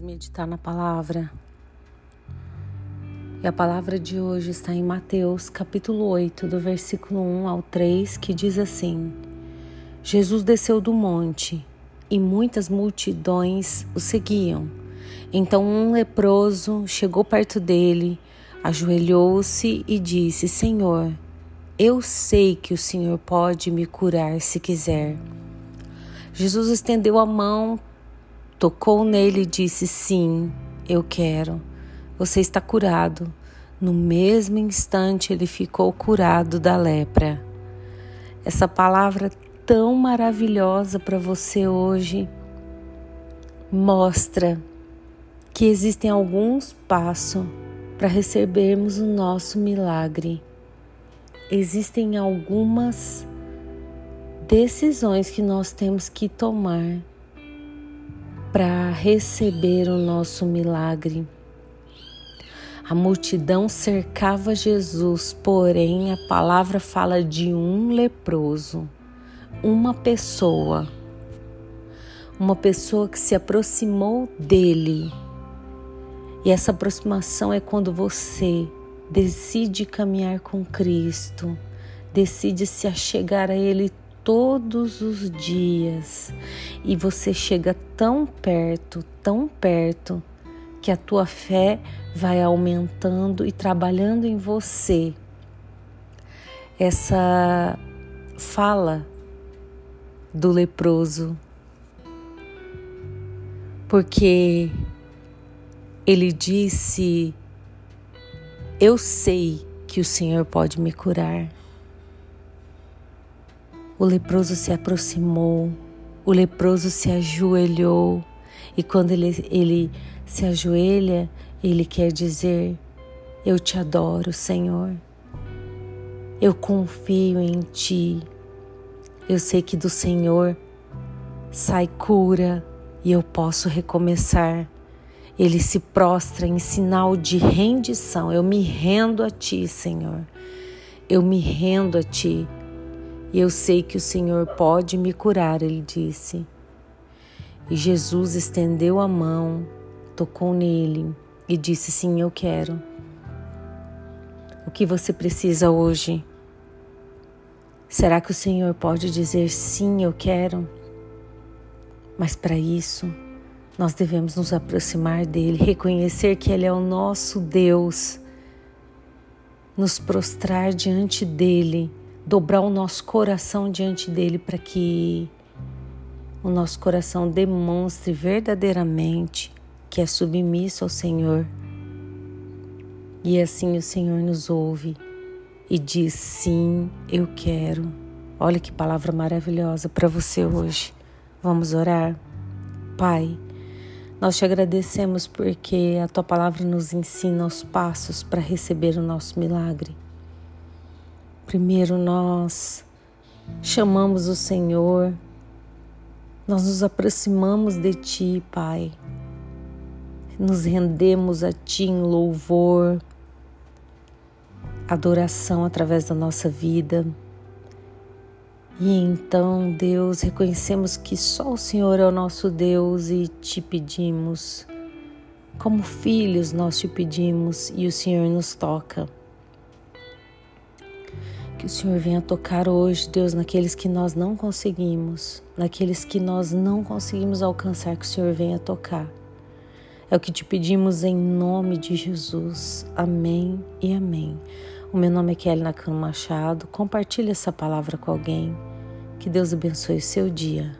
meditar na palavra. E a palavra de hoje está em Mateus, capítulo 8, do versículo 1 ao 3, que diz assim: Jesus desceu do monte e muitas multidões o seguiam. Então um leproso chegou perto dele, ajoelhou-se e disse: Senhor, eu sei que o Senhor pode me curar se quiser. Jesus estendeu a mão, tocou nele e disse: Sim, eu quero. Você está curado. No mesmo instante, ele ficou curado da lepra. Essa palavra tão maravilhosa para você hoje mostra que existem alguns passos para recebermos o nosso milagre. Existem algumas decisões que nós temos que tomar para receber o nosso milagre. A multidão cercava Jesus, porém a palavra fala de um leproso, uma pessoa, uma pessoa que se aproximou dele. E essa aproximação é quando você decide caminhar com Cristo, decide se achegar a Ele todos os dias e você chega tão perto, tão perto, que a tua fé vai aumentando e trabalhando em você. Essa fala do leproso, porque ele disse: Eu sei que o Senhor pode me curar. O leproso se aproximou, o leproso se ajoelhou, e quando ele, ele se ajoelha, ele quer dizer: Eu te adoro, Senhor. Eu confio em ti. Eu sei que do Senhor sai cura e eu posso recomeçar. Ele se prostra em sinal de rendição. Eu me rendo a ti, Senhor. Eu me rendo a ti. E eu sei que o Senhor pode me curar, ele disse. E Jesus estendeu a mão, tocou nele e disse: Sim, eu quero. O que você precisa hoje? Será que o Senhor pode dizer sim, eu quero? Mas para isso, nós devemos nos aproximar dele, reconhecer que ele é o nosso Deus, nos prostrar diante dele dobrar o nosso coração diante dele para que o nosso coração demonstre verdadeiramente que é submisso ao Senhor. E assim o Senhor nos ouve e diz: Sim, eu quero. Olha que palavra maravilhosa para você hoje. Vamos orar? Pai, nós te agradecemos porque a tua palavra nos ensina os passos para receber o nosso milagre. Primeiro nós chamamos o Senhor, nós nos aproximamos de Ti, Pai, nos rendemos a Ti em louvor, adoração através da nossa vida. E então, Deus, reconhecemos que só o Senhor é o nosso Deus e te pedimos, como filhos, nós te pedimos e o Senhor nos toca. Que o Senhor venha tocar hoje, Deus, naqueles que nós não conseguimos, naqueles que nós não conseguimos alcançar, que o Senhor venha tocar. É o que te pedimos em nome de Jesus. Amém e amém. O meu nome é Kelly Nakano Machado. Compartilhe essa palavra com alguém. Que Deus abençoe o seu dia.